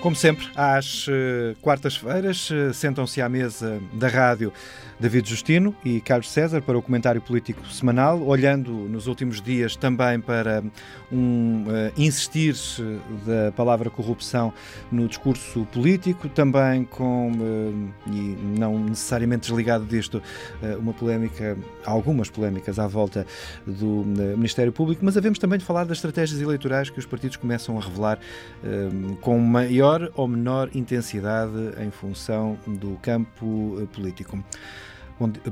Como sempre, às uh, quartas-feiras, uh, sentam-se à mesa da rádio David Justino e Carlos César para o comentário político semanal, olhando nos últimos dias também para um uh, insistir da palavra corrupção no discurso político, também com, e não necessariamente desligado disto, uma polémica, algumas polémicas à volta do Ministério Público, mas havemos também de falar das estratégias eleitorais que os partidos começam a revelar com maior maior ou menor intensidade em função do campo eh, político.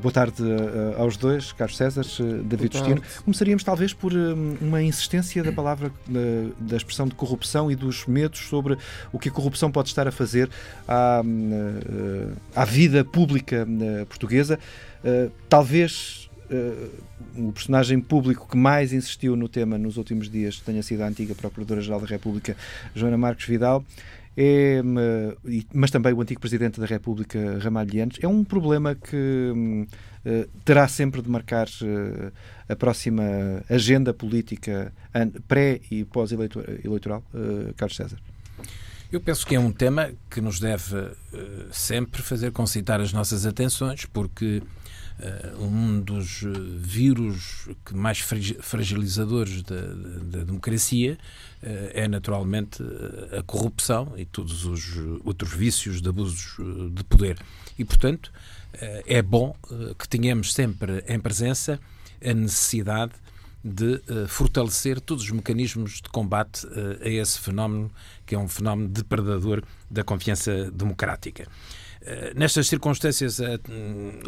Boa tarde uh, aos dois, Carlos César, uh, David Justino. Começaríamos talvez por uma insistência da palavra, da expressão de corrupção e dos medos sobre o que a corrupção pode estar a fazer à, à vida pública portuguesa. talvez o personagem público que mais insistiu no tema nos últimos dias tenha sido a antiga Procuradora-Geral da República, Joana Marques Vidal é, mas também o antigo Presidente da República, Ramalhianes, é um problema que hum, eh, terá sempre de marcar eh, a próxima agenda política pré e pós-eleitoral, Carlos César? Eu penso que é um tema que nos deve sempre fazer concitar as nossas atenções, porque um dos vírus que mais fragilizadores da, da, da democracia uh, é naturalmente a corrupção e todos os outros vícios de abusos de poder. E, portanto, é bom que tenhamos sempre em presença a necessidade de fortalecer todos os mecanismos de combate a esse fenómeno, que é um fenómeno depredador da confiança democrática. Eh, nestas circunstâncias, eh,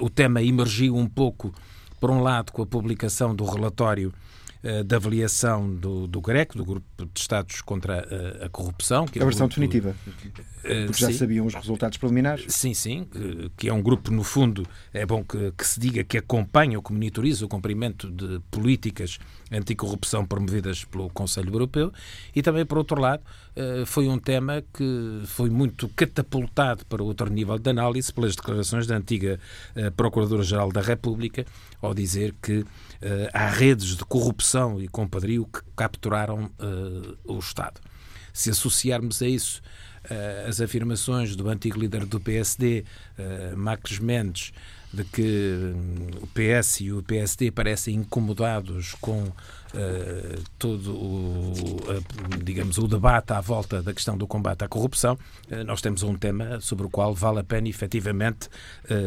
o tema emergiu um pouco, por um lado, com a publicação do relatório eh, da avaliação do, do GRECO, do Grupo de Estados contra a, a Corrupção. Que é a versão grupo, definitiva, porque já sim, sabiam os resultados preliminares. Sim, sim, que é um grupo, no fundo, é bom que, que se diga que acompanha ou que monitoriza o cumprimento de políticas anticorrupção promovidas pelo Conselho Europeu e também, por outro lado, foi um tema que foi muito catapultado para outro nível de análise pelas declarações da antiga Procuradora-Geral da República, ao dizer que há redes de corrupção e compadrio que capturaram o Estado. Se associarmos a isso as afirmações do antigo líder do PSD, Marcos Mendes, de que um, o PS e o PSD parecem incomodados com uh, todo o, uh, digamos, o debate à volta da questão do combate à corrupção, uh, nós temos um tema sobre o qual vale a pena efetivamente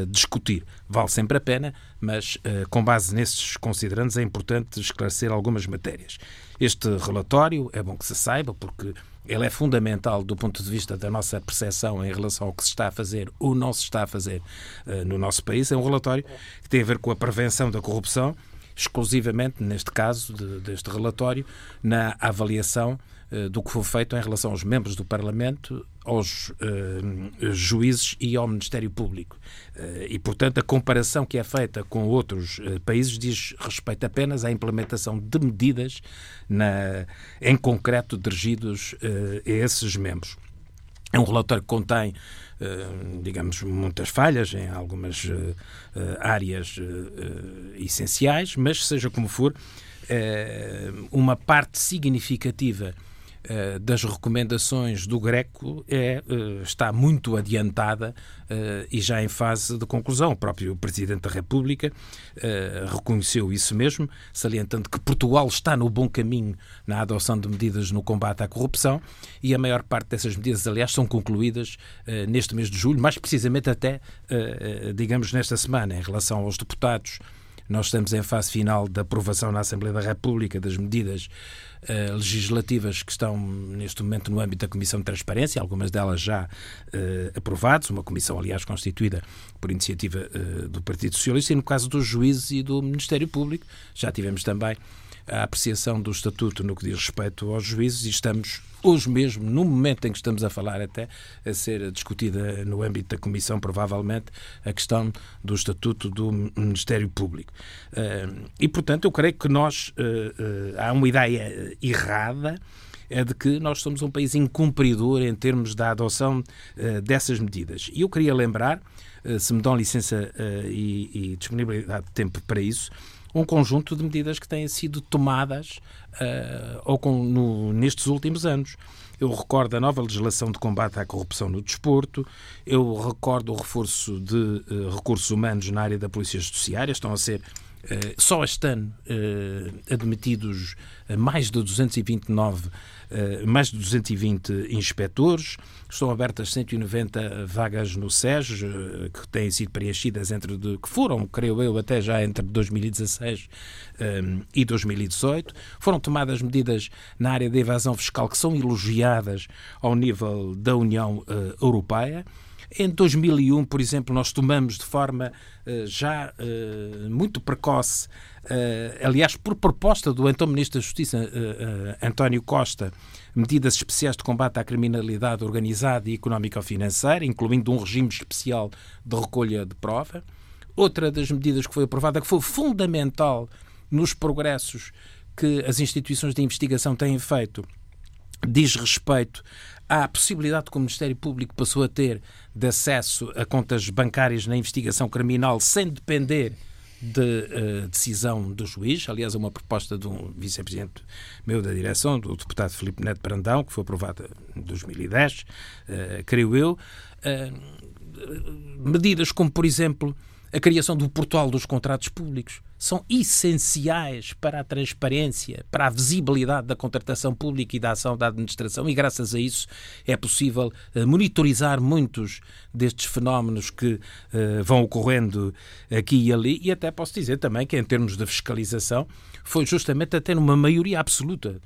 discutir. Vale sempre a pena, mas com base nesses considerandos é importante esclarecer algumas matérias. Este relatório é bom que se saiba, porque ele é fundamental do ponto de vista da nossa percepção em relação ao que se está a fazer ou não se está a fazer uh, no nosso país. É um relatório que tem a ver com a prevenção da corrupção, exclusivamente, neste caso de, deste relatório, na avaliação do que foi feito em relação aos membros do Parlamento, aos uh, juízes e ao Ministério Público. Uh, e, portanto, a comparação que é feita com outros países diz respeito apenas à implementação de medidas, na, em concreto, dirigidos a esses membros. É um relatório que contém, eh, digamos, muitas falhas em algumas eh, eh, áreas essenciais, mas, seja como for, uma parte significativa eh, das recomendações do Greco é, eh, está muito adiantada eh, e já em fase de conclusão. O próprio Presidente da República reconheceu isso mesmo, salientando que Portugal está no bom caminho na adoção de medidas no combate à corrupção e a maior parte dessas medidas, aliás, são concluídas neste mês de julho, mais precisamente até, digamos, nesta semana, em relação aos deputados. Nós estamos em fase final da aprovação na Assembleia da República das medidas uh, legislativas que estão neste momento no âmbito da Comissão de Transparência, algumas delas já uh, aprovadas, uma comissão, aliás, constituída por iniciativa uh, do Partido Socialista, e no caso dos juízes e do Ministério Público, já tivemos também a apreciação do Estatuto no que diz respeito aos juízes e estamos hoje mesmo, no momento em que estamos a falar até, a ser discutida no âmbito da Comissão, provavelmente, a questão do Estatuto do Ministério Público. Eh, e, portanto, eu creio que nós, eh, eh, há uma ideia errada, é de que nós somos um país incumpridor em termos da adoção dessas medidas. E eu queria lembrar, se me dão licença e, e disponibilidade de tempo para isso, um conjunto de medidas que têm sido tomadas uh, ou com, no, nestes últimos anos. Eu recordo a nova legislação de combate à corrupção no desporto, eu recordo o reforço de uh, recursos humanos na área da Polícia Judiciária, estão a ser só este ano uh, admitidos mais de 229 eh, mais de 220 inspectores, estão abertas 190 vagas no SES, eh, que têm sido preenchidas entre de, que foram, creio eu, até já entre 2016 um, eh, e 2018. Foram tomadas medidas na área da evasão fiscal que são elogiadas ao nível da União uh, Europeia. Em 2001, por exemplo, nós tomamos de forma uh, já uh, muito precoce, uh, aliás, por proposta do então Ministro da Justiça, António Costa, medidas especiais de combate à criminalidade organizada e económico-financeira, incluindo um regime especial de recolha de prova. Outra das medidas que foi aprovada, que foi fundamental nos progressos que as instituições de investigação têm feito, diz respeito à possibilidade que o Ministério Público passou a ter de acesso a contas bancárias na investigação criminal sem depender de uh, decisão do juiz. Aliás, é uma proposta de um vice-presidente meu da direção, do deputado Filipe Neto Brandão, que foi aprovada em 2010, uh, eh, creio eu. Uh, medidas como, por exemplo, a criação do portal dos contratos públicos. São essenciais para a transparência, para a visibilidade da contratação pública e da ação da administração, e graças a isso é possível uh, monitorizar muitos destes fenómenos que uh, vão ocorrendo aqui e ali, e até posso dizer também que, em termos de fiscalização, foi justamente até numa maioria absoluta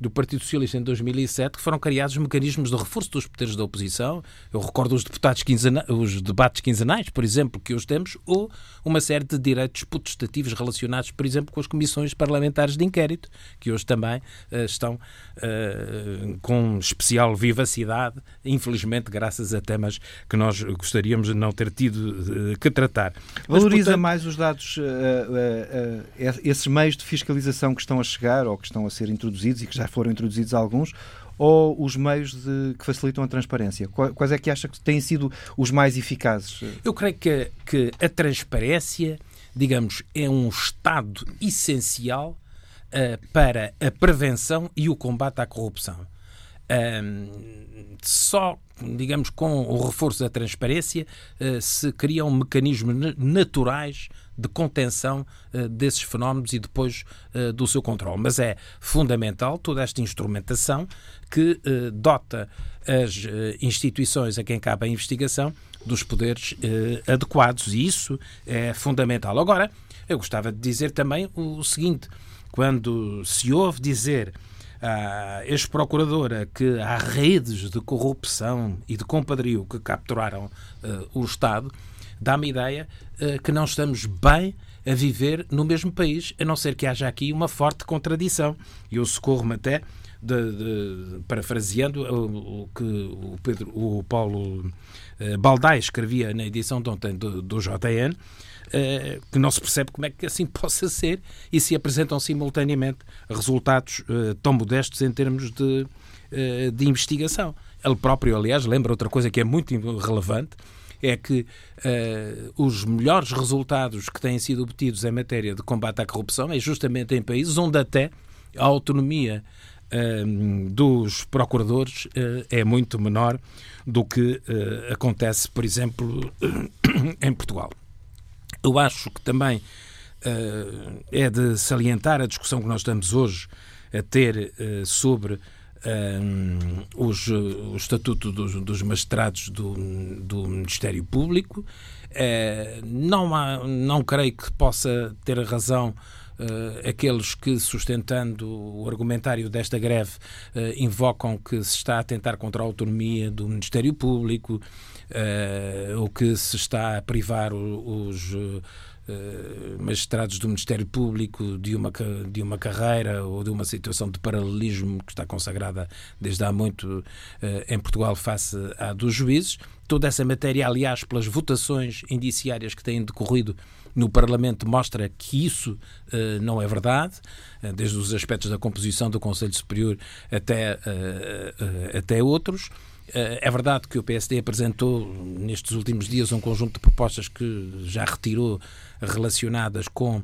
do Partido Socialista em 2007 que foram criados mecanismos de reforço dos poderes da oposição. Eu recordo os, deputados quinzena, os debates quinzenais, por exemplo, que hoje temos, ou uma série de direitos potestativos relacionados, por exemplo, com as comissões parlamentares de inquérito, que hoje também uh, estão uh, com especial vivacidade, infelizmente, graças a temas que nós gostaríamos de não ter tido uh, que tratar. Mas, Valoriza portanto... mais os dados, esses meios de fiscalização que estão a chegar ou que estão a ser introduzidos e que já foram introduzidos alguns, ou os meios de, que facilitam a transparência? Quais é que acha que têm sido os mais eficazes? Eu creio que, que a transparência, digamos, é um estado essencial uh, para a prevenção e o combate à corrupção. Só, digamos, com o reforço da transparência uh, se criam mecanismos naturais de contenção uh, desses fenómenos e depois uh, do seu controle. Mas é fundamental toda esta instrumentação que uh, dota as instituições a quem cabe a investigação dos poderes adequados e isso é fundamental. Agora, eu gostava de dizer também o seguinte: quando se ouve dizer a ex-procuradora que há redes de corrupção e de compadrio que capturaram o Estado, dá-me a ideia uh, que não estamos bem a viver no mesmo país, a não ser que haja aqui uma forte contradição. E eu socorro-me até, de, de, parafraseando o, o, que o, Pedro, o Paulo uh, Baldai escrevia na edição de ontem do, do JN, uh, que não se percebe como é que assim possa ser e se apresentam simultaneamente resultados uh, tão modestos em termos de, de investigação. Ele próprio, aliás, lembra outra coisa que é muito relevante, é que uh, os melhores resultados que têm sido obtidos em matéria de combate à corrupção é justamente em países onde até a autonomia uh, dos procuradores uh, é muito menor do que acontece, por exemplo, em Portugal. Eu acho que também é de salientar a discussão que nós estamos hoje a ter sobre um, os, o Estatuto dos, dos Magistrados do, do Ministério Público. Uh, não, há, não creio que possa ter razão Uh, aqueles que, sustentando o argumentário desta greve, uh, invocam que se está a tentar contra a autonomia do Ministério Público, uh, ou que se está a privar os eh, magistrados do Ministério Público de uma, de uma carreira ou de uma situação de paralelismo que está consagrada desde há muito eh, em Portugal face à dos juízes. Toda essa matéria, aliás, pelas votações indiciárias que têm decorrido no Parlamento, mostra que isso uh, não é verdade, desde os aspectos da composição do Conselho Superior até, até outros. É verdade que o PSD apresentou nestes últimos dias um conjunto de propostas que já retirou relacionadas com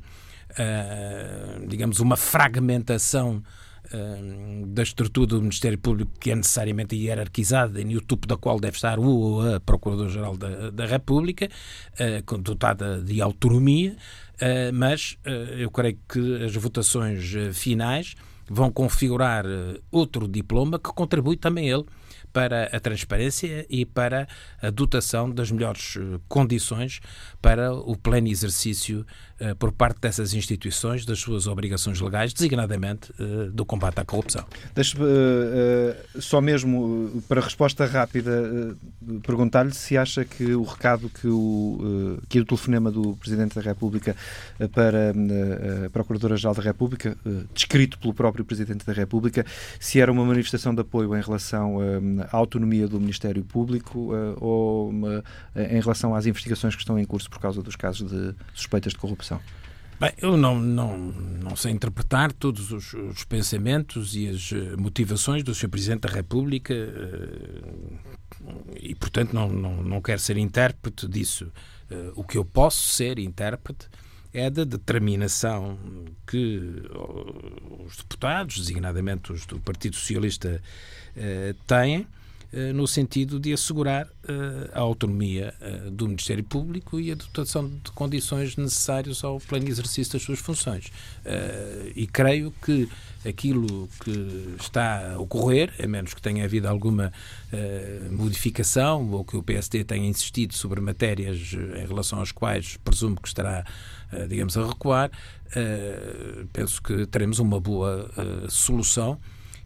uh, digamos, uma fragmentação uh, da estrutura do Ministério Público que é necessariamente hierarquizada e no topo da qual deve estar o ou a Procurador-Geral da, da, República, dotada de autonomia, mas eu creio que as votações finais vão configurar outro diploma que contribui também ele para a transparência e para a dotação das melhores eh, condições para o pleno exercício por parte dessas instituições das suas obrigações legais, designadamente uh, do combate à corrupção. Deixe-me uh, só mesmo, para resposta rápida, perguntar-lhe se acha que o recado que o, que o telefonema do Presidente da República para a Procuradora-Geral da República, descrito pelo próprio Presidente da República, se era uma manifestação de apoio em relação à autonomia do Ministério Público ou em relação às investigações que estão em curso por causa dos casos de suspeitas de corrupção? Bem, eu não, não, não sei interpretar todos os, os pensamentos e as eh, motivações do Sr. Presidente da República eh, e, portanto, não, não, não quero ser intérprete disso. Eh, o que eu posso ser intérprete é da determinação que os deputados, designadamente os do Partido Socialista, têm no sentido de assegurar eh, a autonomia eh, do Ministério Público e a dotação de condições necessárias ao pleno exercício das suas funções. E creio que aquilo que está a ocorrer, a menos que tenha havido alguma modificação ou que o PSD tenha insistido sobre matérias em relação às quais presumo que estará, digamos, a recuar, penso que teremos uma boa solução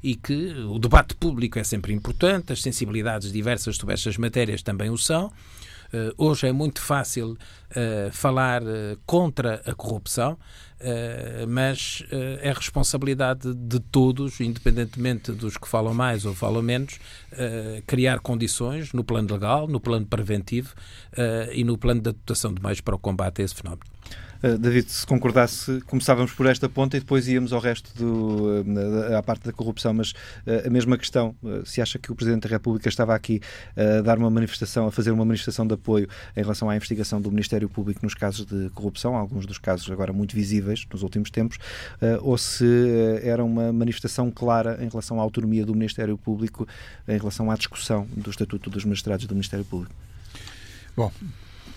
e que o debate público é sempre importante, as sensibilidades diversas sobre estas matérias também o são. Uh, hoje é muito fácil uh, falar uh, contra a corrupção, mas é responsabilidade de todos, independentemente dos que falam mais ou falam menos, criar condições no plano legal, no plano preventivo e no plano da dotação de meios para o combate a esse fenómeno. Uh, David, se concordasse, começávamos por esta ponta e depois íamos ao resto do, uh, à parte da corrupção, mas uh, a mesma questão, se acha que o Presidente da República estava aqui a dar uma manifestação, a fazer uma manifestação de apoio em relação à investigação do Ministério Público nos casos de corrupção, alguns dos casos agora muito visíveis nos últimos tempos, ou se era uma manifestação clara em relação à autonomia do Ministério Público, em relação à discussão do Estatuto dos Magistrados do Ministério Público. Bom,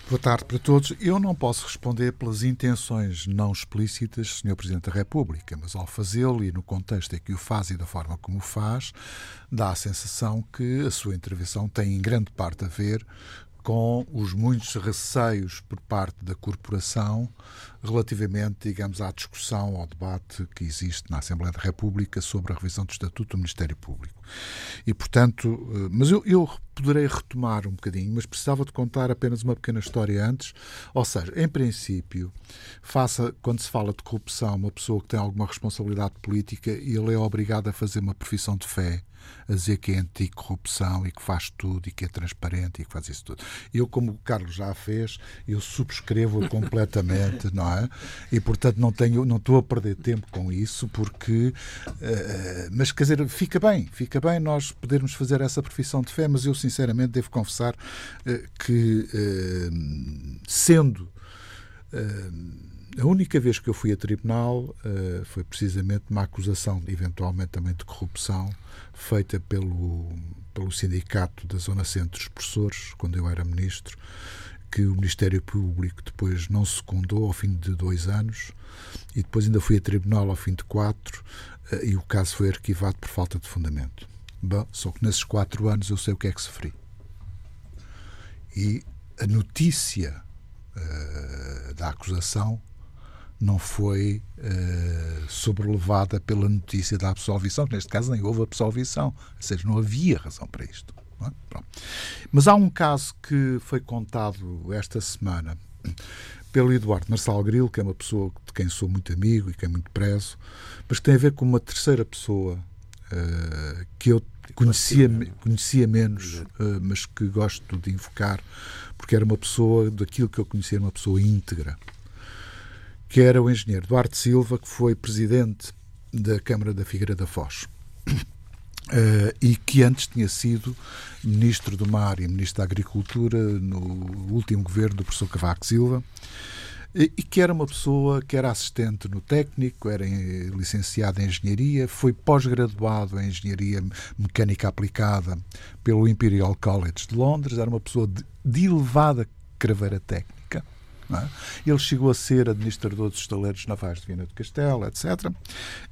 Boa tarde para todos. Eu não posso responder pelas intenções não explícitas do Sr. Presidente da República, mas ao fazê-lo e no contexto em que o faz e da forma como o faz, dá a sensação que a sua intervenção tem em grande parte a ver com os muitos receios por parte da corporação relativamente, digamos, à discussão, ao debate que existe na Assembleia da República sobre a revisão do Estatuto do Ministério Público. E, portanto, eh, mas eu, eu poderei retomar um bocadinho, mas precisava de contar apenas uma pequena história antes. Ou seja, em princípio, faça, quando se fala de corrupção, uma pessoa que tem alguma responsabilidade política ele é obrigado a fazer uma profissão de fé a dizer que é anticorrupção e que faz tudo e que é transparente e que faz isso tudo. Eu, como o Carlos já fez, eu subscrevo completamente, não é? E, portanto, não tenho, não estou a perder tempo com isso, porque... Uh, mas, quer dizer, fica bem, fica bem nós podermos fazer essa profissão de fé, mas eu, sinceramente, devo confessar uh, que, uh, sendo... A única vez que eu fui a tribunal uh, foi precisamente uma acusação, eventualmente também de corrupção, feita pelo, pelo Sindicato da Zona Centro dos Professores, quando eu era ministro, que o Ministério Público depois não secundou ao fim de dois anos e depois ainda fui a tribunal ao fim de quatro uh, e o caso foi arquivado por falta de fundamento. Bom, só que nesses quatro anos eu sei o que é que sofri. E a notícia uh, da acusação não foi uh, sobrelevada pela notícia da absolvição, que neste caso nem houve absolvição, ou seja, não havia razão para isto. É? Mas há um caso que foi contado esta semana pelo Eduardo Marçal Grilo, que é uma pessoa de quem sou muito amigo e que é muito prezo, mas que tem a ver com uma terceira pessoa uh, que eu conhecia, conhecia menos, uh, mas que gosto de invocar, porque era uma pessoa, daquilo que eu conhecia, uma pessoa íntegra que era o engenheiro Duarte Silva, que foi presidente da Câmara da Figueira da Foz. Uh, e que antes tinha sido ministro do Mar e ministro da Agricultura no último governo do professor Cavaco Silva. e que era uma pessoa que era assistente no técnico, era licenciado em engenharia, foi pós-graduado em engenharia mecânica aplicada pelo Imperial College de Londres, era uma pessoa de, de elevada craveira técnica. É? Ele chegou a ser administrador dos estaleiros navais de Viana do Castelo, etc.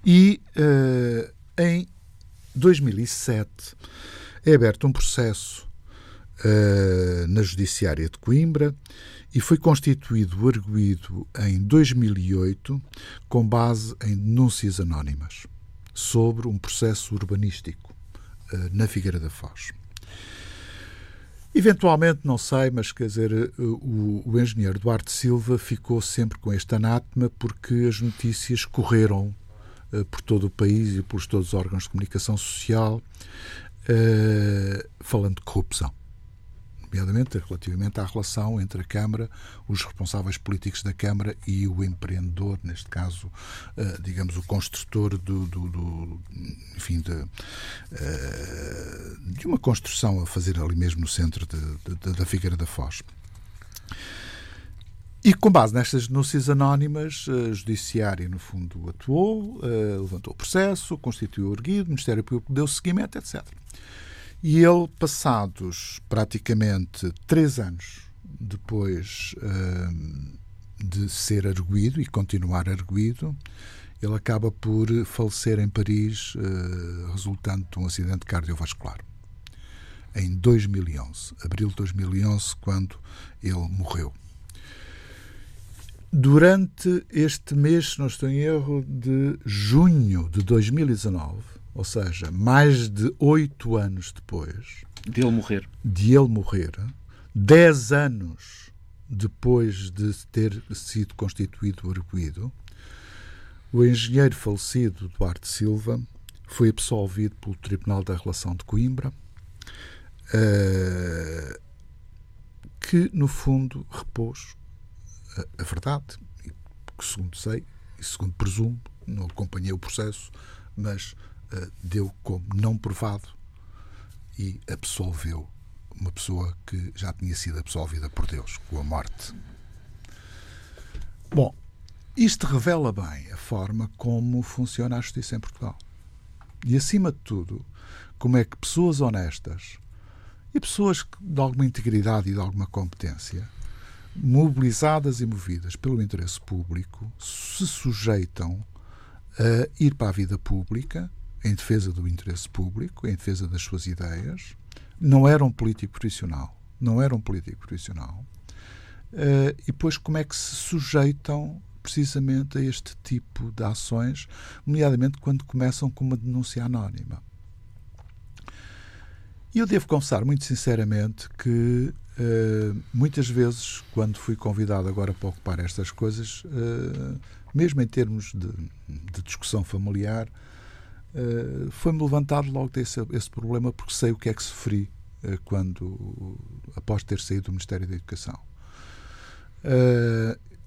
E uh, em 2007 é aberto um processo uh, na Judiciária de Coimbra e foi constituído o arguído em 2008 com base em denúncias anónimas sobre um processo urbanístico uh, na Figueira da Foz. Eventualmente, não sei, mas quer dizer, o, o, engenheiro Duarte Silva ficou sempre com este anátema porque as notícias correram por todo o país e por todos os órgãos de comunicação social uh, falando de corrupção nomeadamente relativamente à relação entre a Câmara, os responsáveis políticos da Câmara e o empreendedor, neste caso, eh, digamos, o construtor do, do, do enfim, de, eh, de, uma construção a fazer ali mesmo no centro de, de, da Figueira da Foz. E com base nestas denúncias anónimas, a Judiciária, no fundo, atuou, eh, levantou o processo, constituiu o erguido, o Ministério Público deu seguimento, etc. E ele, passados praticamente três anos depois uh, de ser arguído e continuar arguído, ele acaba por falecer em Paris, uh, resultando de um acidente cardiovascular. Em 2011, abril de 2011, quando ele morreu. Durante este mês, se não estou em erro, de junho de 2019, ou seja, mais de oito anos depois de ele morrer, de ele morrer, dez anos depois de ter sido constituído o arguído, o engenheiro falecido Duarte Silva foi absolvido pelo Tribunal da Relação de Coimbra, uh, que no fundo repôs a, verdade, que segundo sei e segundo presumo, não acompanhei o processo, mas eh, deu como não provado e absolveu uma pessoa que já tinha sido absolvida por Deus com a morte. Bom, isto revela bem a forma como funciona a justiça em Portugal. E, acima de tudo, como é que pessoas honestas e pessoas de alguma integridade e de alguma competência, mobilizadas e movidas pelo interesse público, se sujeitam a ir para a vida pública em defesa do interesse público, em defesa das suas ideias. Não era um político profissional. Não era um político profissional. Uh, e depois como é que se sujeitam precisamente a este tipo de ações, nomeadamente quando começam com uma denúncia anónima. E eu devo confessar, muito sinceramente, que uh, muitas vezes, quando fui convidado agora para ocupar estas coisas, uh, mesmo em termos de, de discussão familiar, Uh, foi-me levantado logo desse esse problema porque sei o que é que sofri quando após ter saído do Ministério da Educação.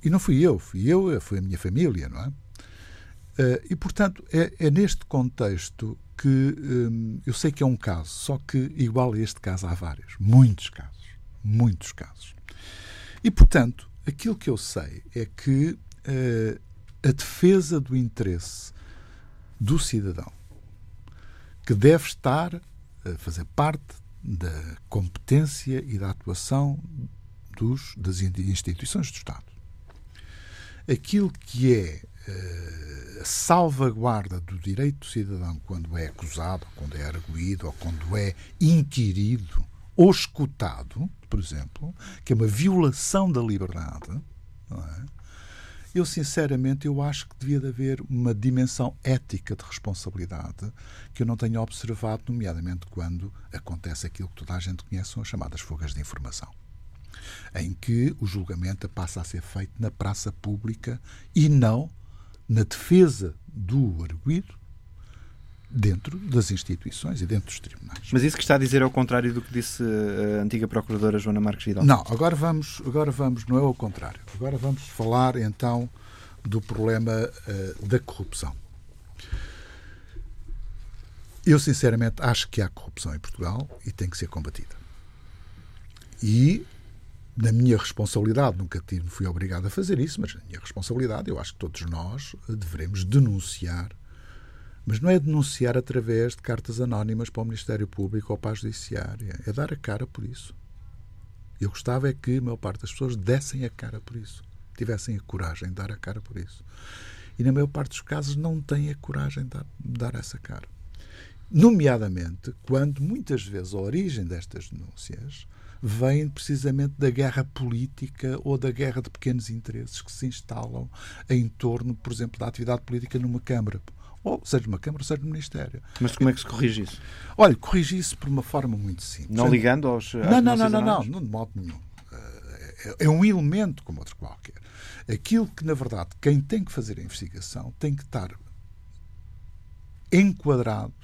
E não fui eu fui eu foi a minha família não é? E portanto é, é, neste contexto que eu sei que é um caso só que igual a este caso há vários muitos casos muitos casos e portanto aquilo que eu sei é que a defesa do interesse do cidadão, que deve estar a fazer parte da competência e da atuação dos, das instituições do Estado. Aquilo que é uh, a salvaguarda do direito do cidadão quando é acusado, quando é arguído ou quando é inquirido ou escutado, por exemplo, que é uma violação da liberdade, é? Eu, sinceramente, eu acho que devia de haver uma dimensão ética de responsabilidade que eu não tenho observado, nomeadamente quando acontece aquilo que toda a gente conhece, são as chamadas fugas de informação em que o julgamento passa a ser feito na praça pública e não na defesa do arguído dentro das instituições e dentro dos tribunais. Mas isso que está a dizer é o contrário do que disse a antiga procuradora Joana Marques Vidal? Não, agora vamos, agora vamos, não é o contrário. Agora vamos falar então do problema uh, da corrupção. Eu sinceramente acho que há corrupção em Portugal e tem que ser combatida. E na minha responsabilidade, nunca tive, fui obrigado a fazer isso, mas na minha responsabilidade, eu acho que todos nós devemos denunciar, mas não é denunciar através de cartas anónimas para o Ministério Público ou para a Judiciária, é dar a cara por isso. Eu gostava é que a maior parte das pessoas dessem a cara por isso, tivessem a coragem de dar a cara por isso. E na maior parte dos casos não têm a coragem de dar, de dar essa cara. Nomeadamente quando muitas vezes a origem destas denúncias vem precisamente da guerra política ou da guerra de pequenos interesses que se instalam em torno, por exemplo, da atividade política numa Câmara. Ou seja numa Câmara, seja no Ministério. Mas como é que se corrige isso? Olha, corrige isso por uma forma muito simples. Não ligando aos. Não, não, não, não, não, não, de modo nenhum. Eh, é um elemento como outro qualquer. Aquilo que, na verdade, quem tem que fazer a investigação tem que estar enquadrado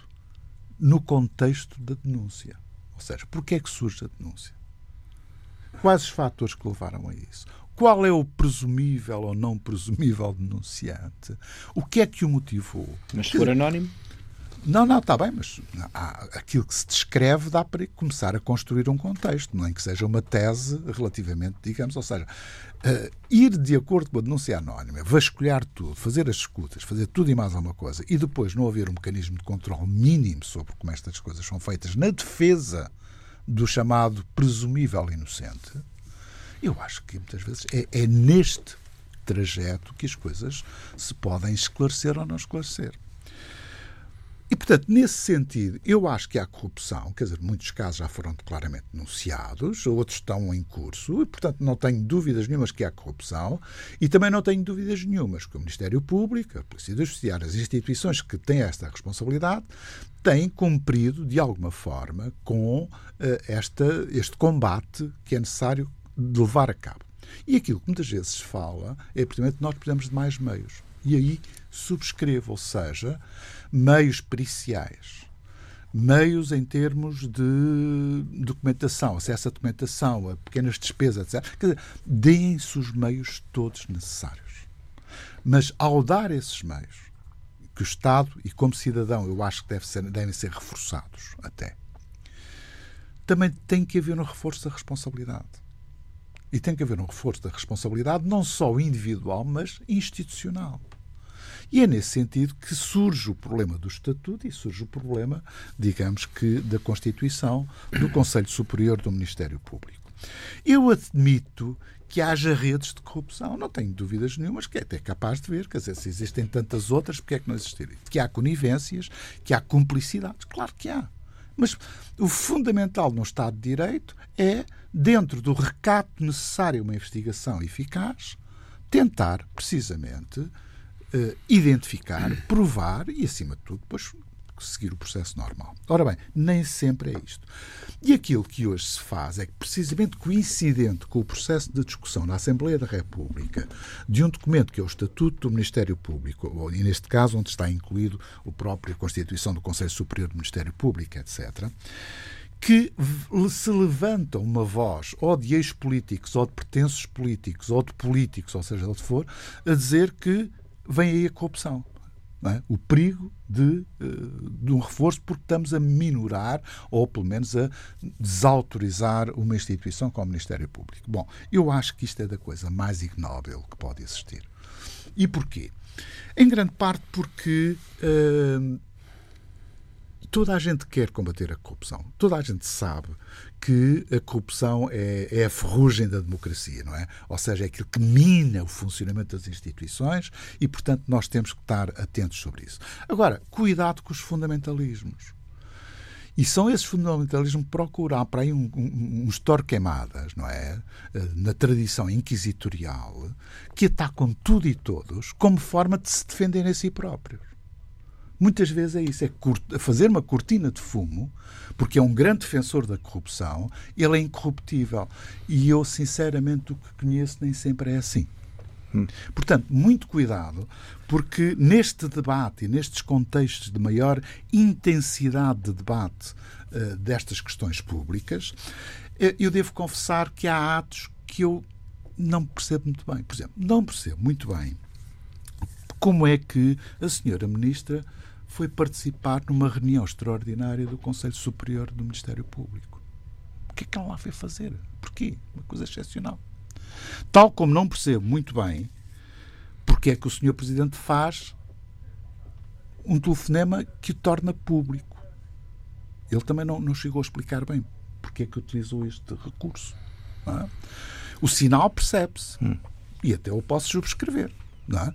no contexto da denúncia. Ou seja, porquê é que surge a denúncia? Quais os fatores que levaram a isso? Qual é o presumível ou não presumível denunciante? O que é que o motivou? Mas se for anónimo? Não, não, está bem, mas há, aquilo que se descreve dá para começar a construir um contexto, nem que seja uma tese relativamente, digamos, ou seja, uh, ir de acordo com a denúncia anónima, vasculhar tudo, fazer as escutas, fazer tudo e mais alguma coisa, e depois não haver um mecanismo de controle mínimo sobre como estas coisas são feitas na defesa do chamado presumível inocente, eu acho que muitas vezes é, é neste trajeto que as coisas se podem esclarecer ou não esclarecer. E, portanto, nesse sentido, eu acho que há corrupção, quer dizer, muitos casos já foram claramente denunciados, outros estão em curso, e, portanto, não tenho dúvidas nenhumas que há corrupção, e também não tenho dúvidas nenhumas que o Ministério Público, a Polícia Judiciária, as instituições que têm esta responsabilidade, têm cumprido, de alguma forma, com uh, esta, este combate que é necessário de levar a cabo. E aquilo que muitas vezes se fala é, precisamente, nós precisamos de mais meios. E aí subscrevo, ou seja, meios periciais, meios em termos de documentação, acesso à documentação, a pequenas despesas, etc. Quer dizer, deem-se os meios todos necessários. Mas ao dar esses meios, que o Estado e como cidadão eu acho que deve ser, devem ser reforçados até, também tem que haver um reforço da responsabilidade. E tem que haver um reforço da responsabilidade não só individual, mas institucional. E é nesse sentido que surge o problema do Estatuto e surge o problema, digamos que, da Constituição do Conselho Superior do Ministério Público. Eu admito que haja redes de corrupção. Não tenho dúvidas nenhumas que é até capaz de ver. Quer dizer, se existem tantas outras, porque é que não existirem? Que há conivências, que há cumplicidades. Claro que há. Mas o fundamental no Estado de Direito é, dentro do recato necessário a uma investigação eficaz, tentar, precisamente, uh, identificar, provar e, acima de tudo, depois seguir o processo normal. Ora bem, nem sempre é isto. E aquilo que hoje se faz é que, precisamente coincidente com o processo de discussão na Assembleia da República de um documento que é o Estatuto do Ministério Público, e neste caso onde está incluído a própria Constituição do Conselho Superior do Ministério Público, etc., que se levanta uma voz, ou de ex-políticos, ou de pertences políticos, ou de políticos, ou seja, onde for, a dizer que vem aí a corrupção. É? O perigo de, eh, de, um reforço, porque estamos a minorar ou pelo menos a desautorizar uma instituição como o Ministério Público. Bom, eu acho que isto é da coisa mais ignóbil que pode existir. E porquê? Em grande parte porque uh, toda a gente quer combater a corrupção. Toda a gente sabe que a corrupção é, é, a ferrugem da democracia, não é? Ou seja, é aquilo que mina o funcionamento das instituições e, portanto, nós temos que estar atentos sobre isso. Agora, cuidado com os fundamentalismos. E são esses fundamentalismos que procuram para aí um, um, uns torquemadas, não é? Eh, na tradição inquisitorial, que atacam tudo e todos como forma de se defenderem a si próprios. Muitas vezes é isso, é fazer uma cortina de fumo, porque é um grande defensor da corrupção, ele é incorruptível. E eu, sinceramente, o que conheço nem sempre é assim. Hum. Portanto, muito cuidado, porque neste debate e nestes contextos de maior intensidade de debate uh, destas questões públicas, eh, eu devo confessar que há atos que eu não percebo muito bem. Por exemplo, não percebo muito bem como é que a senhora ministra foi participar numa reunião extraordinária do Conselho Superior do Ministério Público. que é que ela lá foi fazer? Porquê? Uma coisa excepcional. Tal como não percebo muito bem porque é que o Sr. Presidente faz um telefonema que o torna público. Ele também não, não chegou a explicar bem porque é que utilizou este recurso. É? O sinal percebe-se. Hum. E até eu posso subscrever. É?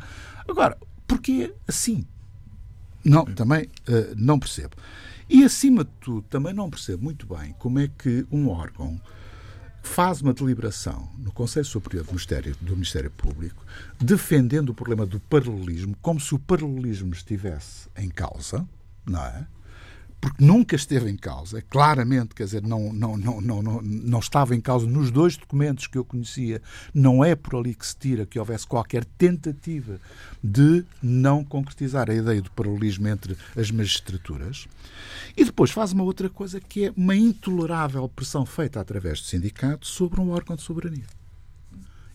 Agora, porquê assim? Não, também uh, não percebo. E, acima de tudo, também não percebo muito bem como é que um órgão faz uma deliberação no Conselho Superior do Ministério, do Ministério Público defendendo o problema do paralelismo como se o paralelismo estivesse em causa, não é? Porque nunca esteve em causa, claramente, quer dizer, não, não, não, não, não, não estava em causa nos dois documentos que eu conhecia, não é por ali que se tira que houvesse qualquer tentativa de não concretizar a ideia do paralelismo entre as magistraturas. E depois faz uma outra coisa que é uma intolerável pressão feita através do sindicato sobre um órgão de soberania.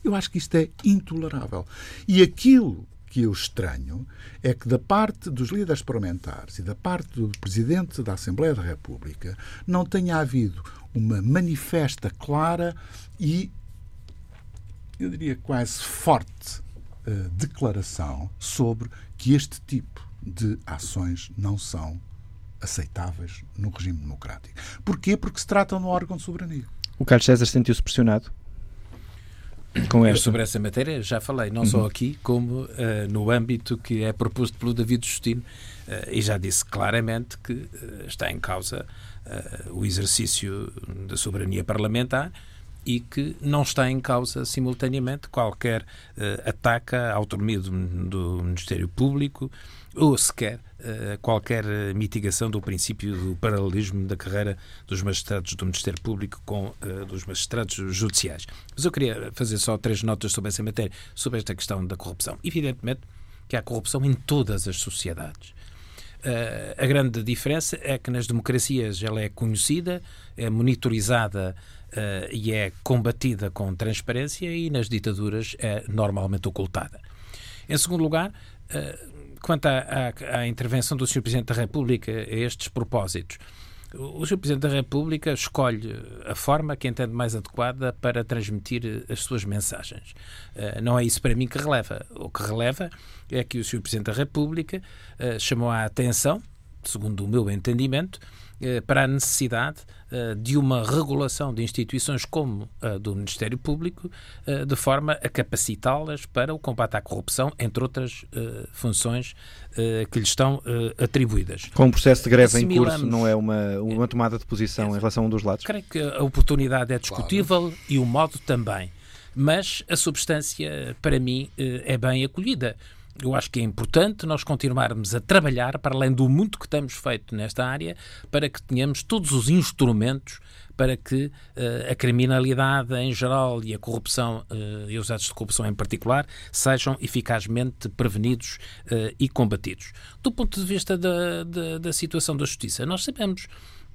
Eu acho que isto é intolerável. E aquilo que eu estranho é que, da parte dos líderes parlamentares e da parte do Presidente da Assembleia da República, não tenha havido uma manifesta clara e, eu diria, quase forte uh, declaração sobre que este tipo de ações não são aceitáveis no regime democrático. Porquê? Porque se trata de um órgão de soberania. O Carlos César sentiu-se pressionado? Com esta. Sobre essa matéria já falei, não uhum. só aqui, como uh, no âmbito que é proposto pelo David Justino, uh, e já disse claramente que uh, está em causa o exercício da soberania parlamentar e que não está em causa simultaneamente qualquer ataque à autonomia do, do Ministério Público ou sequer uh, qualquer mitigação do princípio do paralelismo da carreira dos magistrados do Ministério Público com uh, dos magistrados judiciais. Mas eu queria fazer só três notas sobre essa matéria, sobre esta questão da corrupção. Evidentemente que há corrupção em todas as sociedades. Uh, a grande diferença é que nas democracias ela é conhecida, é monitorizada uh, e é combatida com transparência e nas ditaduras é normalmente ocultada. Em segundo lugar, uh, quanto à, à, à, intervenção do Sr. Presidente da República a estes propósitos, o Sr. Presidente da República escolhe a forma que entende mais adequada para transmitir as suas mensagens. Uh, não é isso para mim que releva. O que releva é que o Sr. Presidente da República chamou a atenção, segundo o meu entendimento, para a necessidade eh, de uma regulação de instituições como a do Ministério Público, eh, de forma a capacitá-las para o combate à corrupção, entre outras eh, funções que lhes estão atribuídas. Com um processo de greve em curso, não é uma, uma tomada de posição é, em relação a um dos lados? Creio que a oportunidade é discutível claro. e o modo também. Mas a substância, para mim, é bem acolhida eu acho que é importante nós continuarmos a trabalhar, para além do muito que temos feito nesta área, para que tenhamos todos os instrumentos para que uh, a criminalidade em geral e a corrupção uh, e os atos de corrupção em particular sejam eficazmente prevenidos uh, e combatidos. Do ponto de vista da, da, da situação da justiça, nós sabemos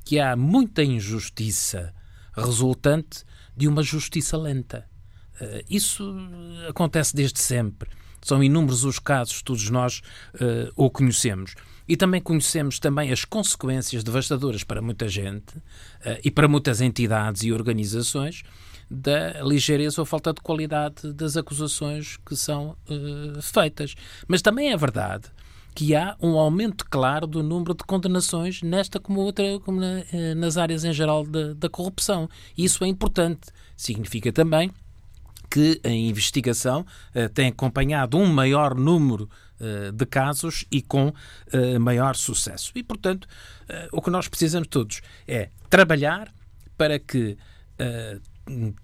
que há muita injustiça resultante de uma justiça lenta. Isso acontece desde sempre. São inúmeros os casos, todos nós uh, o conhecemos. E também conhecemos também as consequências devastadoras para muita gente uh, e para muitas entidades e organizações da ligeireza ou falta de qualidade das acusações que são uh, feitas. Mas também é verdade que há um aumento claro do número de condenações nesta como outra, como na, nas áreas em geral da corrupção. Isso é importante. Significa também que a investigação uh, tem acompanhado um maior número uh, de casos e com uh, maior sucesso. E, portanto, o que nós precisamos todos é trabalhar para que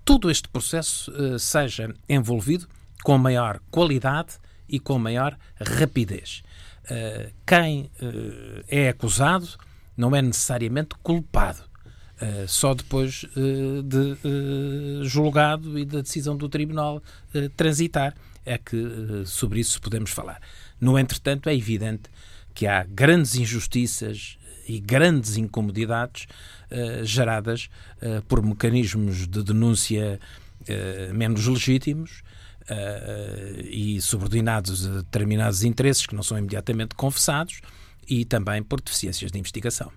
todo este processo seja envolvido com maior qualidade e com maior rapidez. quem é acusado não é necessariamente culpado Uh, só depois uh, de uh, julgado e da decisão do tribunal transitar é que sobre isso podemos falar. No entretanto, é evidente que há grandes injustiças e grandes incomodidades geradas por mecanismos de denúncia menos legítimos e subordinados a determinados interesses que não são imediatamente confessados e também por deficiências de investigação.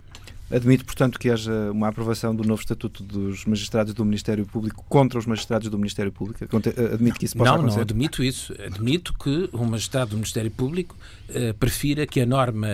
Admite, portanto, que haja uma aprovação do novo Estatuto dos Magistrados do Ministério Público contra os magistrados do Ministério Público? Admite que isso possa não, acontecer? Não, não admito isso. Admito que um magistrado do Ministério Público eh, prefira que a norma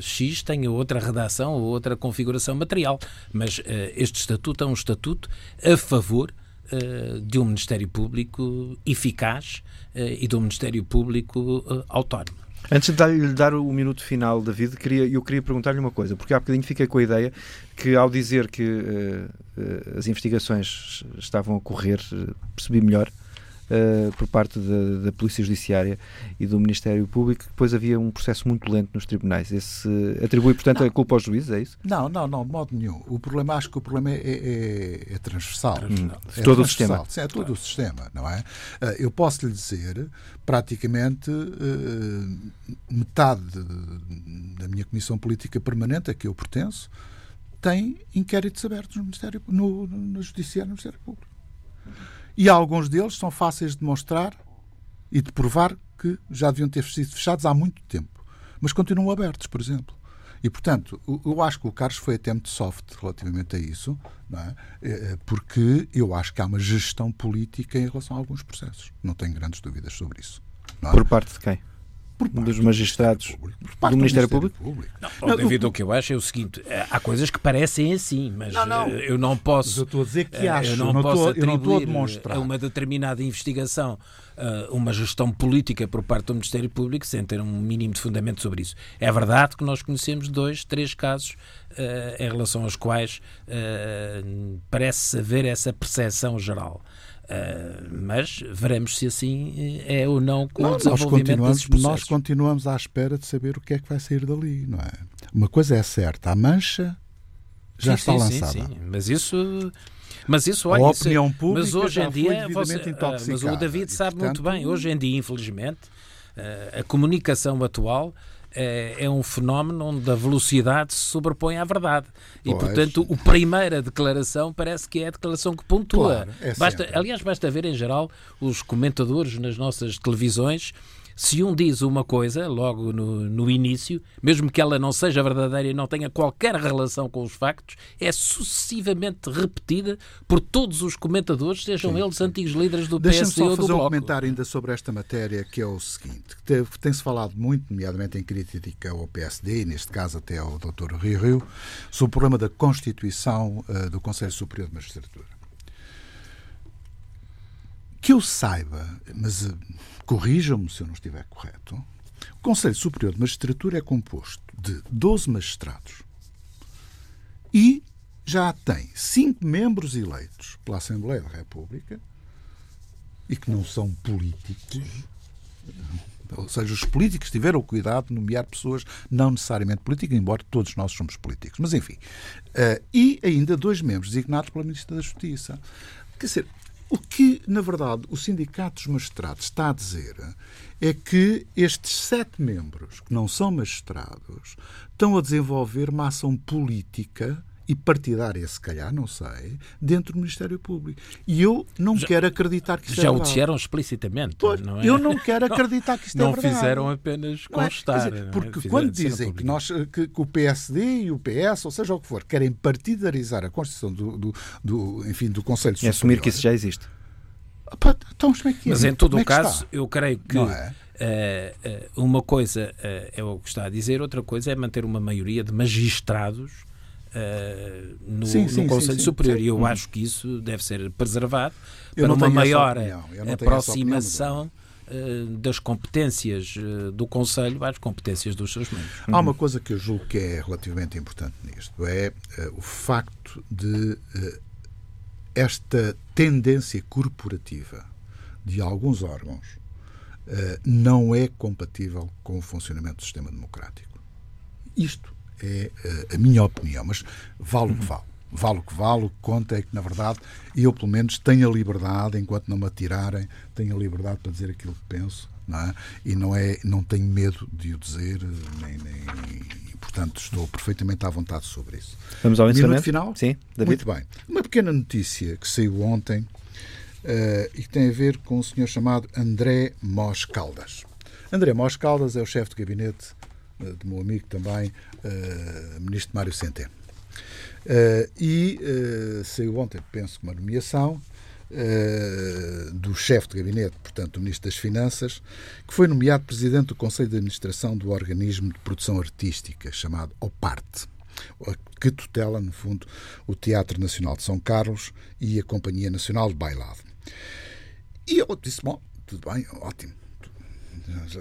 X tenha outra redação ou outra configuração material. Mas eh, este Estatuto é um Estatuto a favor eh, de um Ministério Público eficaz eh, e de um Ministério Público eh, autónomo. Antes de lhe dar o minuto final, David, queria, eu queria perguntar-lhe uma coisa, porque há bocadinho fiquei com a ideia que, ao dizer que uh, uh, as investigações estavam a correr, uh, percebi melhor, uh, por parte da, da, Polícia Judiciária e do Ministério Público, depois havia um processo muito lento nos tribunais. Esse atribui, portanto, não. a culpa aos juízes, é isso? Não, não, não, de modo nenhum. O problema, acho que o problema é, é, é transversal. Hum, é todo o sistema. Sim, é todo claro. o sistema, não é? Uh, eu posso lhe dizer, praticamente, uh, metade da minha Comissão Política Permanente, a que eu pertenço, tem inquéritos abertos no Ministério, no, no Judiciário no Ministério Público. E alguns deles são fáceis de demonstrar e de provar que já deviam ter sido fechados há muito tempo. Mas continuam abertos, por exemplo. E, portanto, eu acho que o Carlos foi até muito soft relativamente a isso, é? é? porque eu acho que há uma gestão política em relação a alguns processos. Não tenho grandes dúvidas sobre isso. É? Por parte de quem? Dos magistrados do, do Ministério Público? Público. Não, não, David, o que eu acho é o seguinte: eh, há coisas que parecem assim, mas não, não. Eh, eu não posso. Mas eu estou a dizer que eh, acho, eu não, não posso estou, eu não estou a demonstrar. a uma determinada investigação uma gestão política por parte do Ministério Público sem ter um mínimo de fundamento sobre isso. É verdade que nós conhecemos dois, três casos uh, em relação aos quais uh, parece haver essa percepção geral. Uh, mas veremos se assim eh, é ou não com não, o desenvolvimento nós continuamos, nós continuamos à espera de saber o que é que vai sair dali, não é? Uma coisa é certa, a mancha já sim, está sim, lançada. Sim, sim. Mas isso mas isso, olha, a opinião isso, pública mas hoje em dia, você, ah, mas o David sabe portanto, muito bem, hoje em dia, infelizmente, a comunicação atual é, é, um fenómeno onde a velocidade se sobrepõe à verdade. E, pois. portanto, a primeira declaração parece que é a declaração que pontua. Claro, é basta, aliás, basta ver, em geral, os comentadores nas nossas televisões se um diz uma coisa logo no, no início, mesmo que ela não seja verdadeira e não tenha qualquer relação com os factos, é sucessivamente repetida por todos os comentadores, sejam sim, eles antigos líderes do PSD ou do Bloco. Deixa-me só fazer um comentário ainda sobre esta matéria, que é o seguinte. Tem-se falado muito, nomeadamente em crítica ao PSD, e neste caso até ao Dr. Rio Rio, sobre o problema da constituição uh, do Conselho Superior de Magistratura. Que eu saiba, mas uh, corrijam-me se eu não estiver correto, o Conselho Superior de Magistratura é composto de 12 magistrados e já tem cinco membros eleitos pela Assembleia da República e que não são políticos. Ou seja, os políticos tiveram o cuidado de nomear pessoas não necessariamente políticas, embora todos nós somos políticos. Mas, enfim. Uh, e ainda dois membros designados pela Ministra da Justiça. Quer dizer, o que, na verdade, o Sindicato dos Magistrados está a dizer é que estes sete membros, que não são magistrados, estão a desenvolver uma ação política e partidária, se calhar, não sei, dentro do Ministério Público. E eu não já, quero acreditar que isto já é. Já o disseram explicitamente, pois, não é? Eu não quero acreditar que isto não é verdade. Não fizeram apenas constar. É? Dizer, porque quando dizem que, nós, que, que, o PSD e o PS, ou seja o que for, querem partidarizar a Constituição do, do, do enfim, do Conselho Superior... E assumir que isso já existe. Então, é que é? Mas em todo é o caso, está? eu creio que é? uh, uh, uma coisa uh, é o que está a dizer, outra coisa é manter uma maioria de magistrados no, sim, sim, no, Conselho sim, Superior. E eu uhum. acho que isso deve ser preservado para uma maior aproximação das competências do Conselho às competências dos seus membros. Há uma coisa que eu julgo que é relativamente importante nisto, é o facto de esta tendência corporativa de alguns órgãos uh, não é compatível com o funcionamento do sistema democrático. Isto é uh, a minha opinião, mas vale o que vale. Vale o que vale, o que conta é que, na verdade, eu, pelo menos, tenho a liberdade, enquanto não me atirarem, tenho a liberdade para dizer aquilo que penso, não é? e não, é, não tenho medo de o dizer, nem, nem portanto estou perfeitamente à vontade sobre isso. Vamos ao encerramento? final? Sim, David. Muito bem. Uma pequena notícia que saiu ontem uh, e que tem a ver com um senhor chamado André Mós Caldas. André Mós Caldas é o chefe de gabinete do meu amigo também, uh, ministro Mário Centeno. Uh, e saiu ontem, penso, uma nomeação uh, do chefe de gabinete, portanto, do Ministro das Finanças, que foi nomeado Presidente do Conselho de Administração do Organismo de Produção Artística, chamado OPARTE, que tutela, no fundo, o Teatro Nacional de São Carlos e a Companhia Nacional de Bailado. E eu disse, bom, tudo bem, ótimo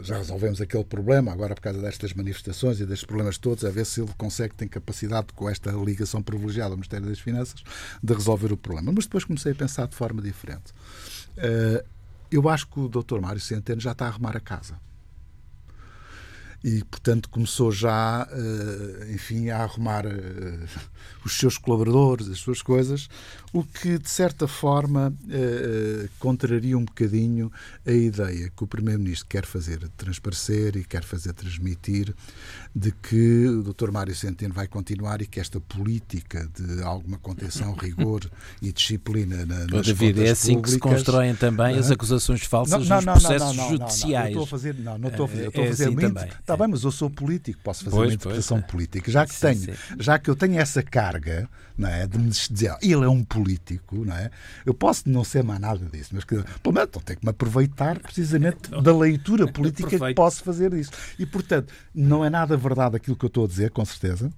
já resolvemos aquele problema, agora por causa destas manifestações e destes problemas todos, a ver se ele consegue, tem capacidade, com esta ligação privilegiada ao Ministério das Finanças, de resolver o problema. Mas depois comecei a pensar de forma diferente. Eh, eu acho que o Dr. Mário Centeno já está a arrumar a casa e, portanto, começou já, eh, enfim, a arrumar eh, os seus colaboradores, as suas coisas, o que, de certa forma, eh, contraria um bocadinho a ideia que o Primeiro-Ministro quer fazer transparecer e quer fazer transmitir de que o Dr. Mário Centeno vai continuar e que esta política de alguma contenção, rigor e disciplina na, nas David, é assim públicas, que se constroem também as acusações falsas não, não, nos processos não, judiciais. Não, não, estou a fazer, não, não estou a fazer, estou a é fazer assim também. Está bem, mas eu sou político, posso fazer pois, uma interpretação pois, é. política. Já que sim, tenho, sim. já que eu tenho essa carga, não é, de me dizer, ele é um político, não é? Eu posso não ser mais nada disso, mas que, pelo menos tenho que me aproveitar precisamente da leitura política que posso fazer disso. E portanto, não é nada verdade aquilo que eu estou a dizer, com certeza.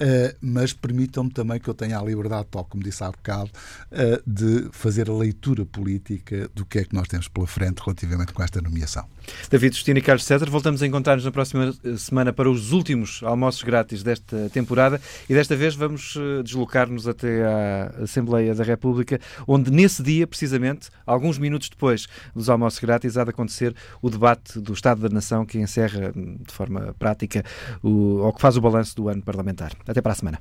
Uh, mas permitam-me também que eu tenha a liberdade, tal como disse há bocado, uh, de fazer a leitura política do que é que nós temos pela frente relativamente com esta nomeação. David Justino e Carlos César, voltamos a encontrar-nos na próxima eh, semana para os últimos almoços grátis desta temporada e desta vez vamos deslocar-nos até à Assembleia da República, onde nesse dia, precisamente, alguns minutos depois dos almoços grátis, há de acontecer o debate do Estado da Nação que encerra hum, de forma prática o, ou que faz o balanço do ano Parlamentar. Até para a semana.